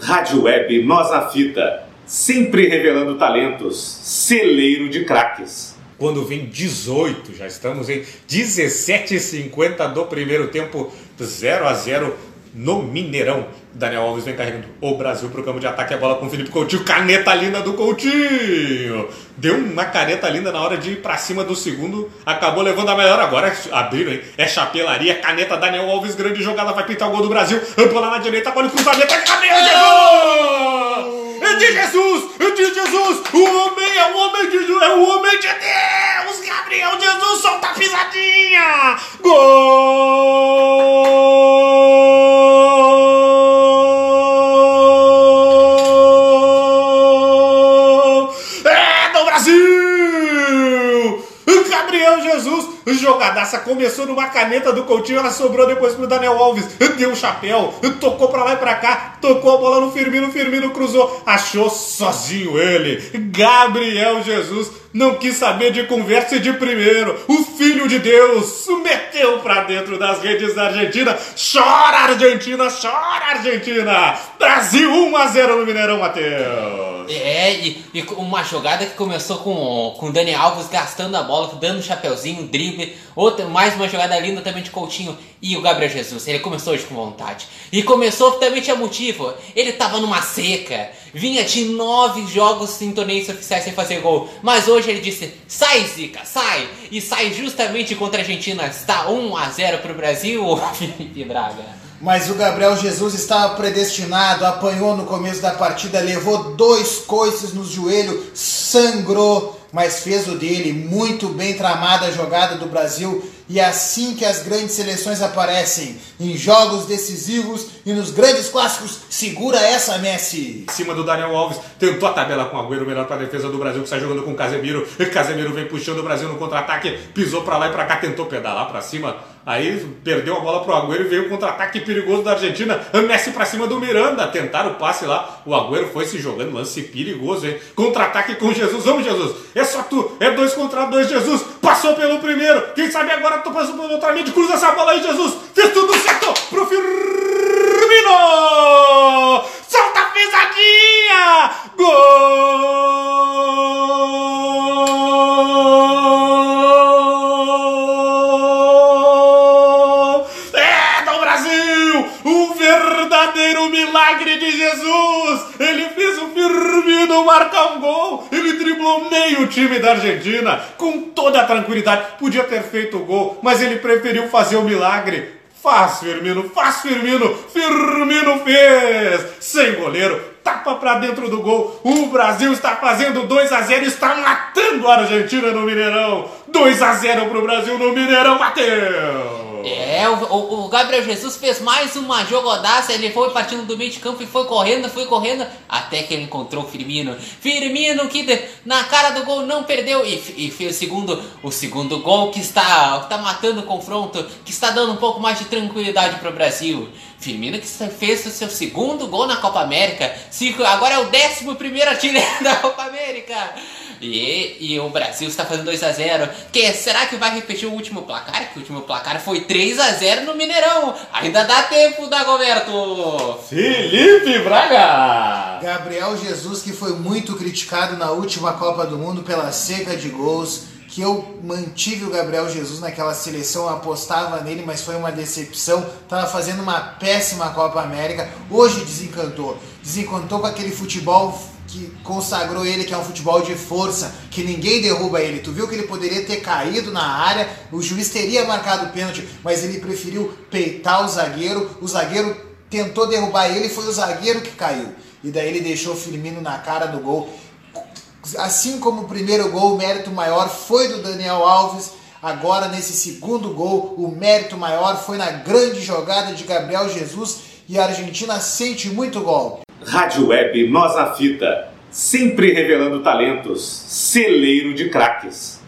Rádio Web Nós na Fita, sempre revelando talentos, celeiro de craques. Quando vem 18, já estamos em 17h50 do primeiro tempo, 0 a 0 no Mineirão. Daniel Alves vem carregando o Brasil para o campo de ataque. A bola com o Felipe Coutinho. Caneta linda do Coutinho. Deu uma caneta linda na hora de ir para cima do segundo. Acabou levando a melhor. Agora abriram, hein? É chapelaria. Caneta Daniel Alves. Grande jogada. Vai pintar o gol do Brasil. Lá na direita. Bola cruzamento. É cabelo de É de Jesus! É de Jesus! O homem é o homem de Jesus! É o homem de Deus! Gabriel Jesus solta a pisadinha! Gol! Gabriel Jesus, jogadaça, começou numa caneta do Coutinho, ela sobrou depois pro Daniel Alves, deu um chapéu, tocou pra lá e pra cá, tocou a bola no Firmino, Firmino cruzou, achou sozinho ele, Gabriel Jesus, não quis saber de conversa e de primeiro, o Filho de Deus, meteu pra dentro das redes da Argentina, chora Argentina, chora Argentina, Brasil 1 a 0 no Mineirão, Matheus. É, e, e uma jogada que começou com, com o Dani Alves gastando a bola, dando um chapeuzinho, um drible. Outra, mais uma jogada linda também de Coutinho. E o Gabriel Jesus, ele começou hoje com vontade. E começou também tinha motivo. Ele tava numa seca. Vinha de nove jogos em torneios oficiais sem fazer gol. Mas hoje ele disse: sai, Zica, sai! E sai justamente contra a Argentina. Está 1 a 0 pro Brasil, Felipe Braga. Mas o Gabriel Jesus estava predestinado, apanhou no começo da partida, levou dois coices no joelho, sangrou, mas fez o dele. Muito bem tramada a jogada do Brasil. E é assim que as grandes seleções aparecem, em jogos decisivos e nos grandes clássicos, segura essa Messi. Em cima do Daniel Alves, tentou a tabela com o Agüero, melhor para a defesa do Brasil, que está jogando com o Casemiro. Casemiro vem puxando o Brasil no contra-ataque, pisou para lá e para cá, tentou pedalar para cima. Aí perdeu a bola pro Agüero e veio o contra-ataque perigoso da Argentina. Messi para cima do Miranda, tentaram o passe lá. O Agüero foi se jogando, lance perigoso, hein? Contra-ataque com Jesus. Vamos, Jesus. É só tu, é dois contra dois, Jesus. Passou pelo primeiro. Quem sabe agora tu passou pelo amigo. Cruza essa bola aí, Jesus. Fez tudo certo pro Firmino. Solta a pesadinha. Gol! É do Brasil! O verdadeiro milagre de Jesus! Ele fez o Firmino marcar um gol! Meio time da Argentina com toda a tranquilidade. Podia ter feito o gol, mas ele preferiu fazer o milagre. Faz, Firmino, faz, Firmino! Firmino fez! Sem goleiro, tapa pra dentro do gol. O Brasil está fazendo 2 a 0 e está matando a Argentina no Mineirão. 2 a 0 pro Brasil no Mineirão, Matheus! O, o, Gabriel Jesus fez mais uma jogadaça, ele foi partindo do meio de campo e foi correndo, foi correndo, até que ele encontrou o Firmino. Firmino que de- na cara do gol não perdeu e, e fez o segundo, o segundo gol que está, está matando o confronto, que está dando um pouco mais de tranquilidade para o Brasil. Firmino que fez o seu segundo gol na Copa América, cinco- agora é o décimo primeiro artilheiro da Copa América. E, e o Brasil está fazendo 2 a 0 que Será que vai repetir o último placar? Que o último placar foi 3 a 0 no Mineirão. Ainda dá tempo, Dagoberto. Felipe Braga! Gabriel Jesus, que foi muito criticado na última Copa do Mundo pela seca de gols, que eu mantive o Gabriel Jesus naquela seleção, apostava nele, mas foi uma decepção. Tava fazendo uma péssima Copa América. Hoje desencantou. Desencantou com aquele futebol que consagrou ele, que é um futebol de força, que ninguém derruba ele. Tu viu que ele poderia ter caído na área, o juiz teria marcado o pênalti, mas ele preferiu peitar o zagueiro. O zagueiro tentou derrubar ele, foi o zagueiro que caiu. E daí ele deixou Firmino na cara do gol. Assim como o primeiro gol, o mérito maior foi do Daniel Alves. Agora, nesse segundo gol, o mérito maior foi na grande jogada de Gabriel Jesus. E a Argentina sente muito gol. Rádio Web Nós na Fita, sempre revelando talentos, celeiro de craques.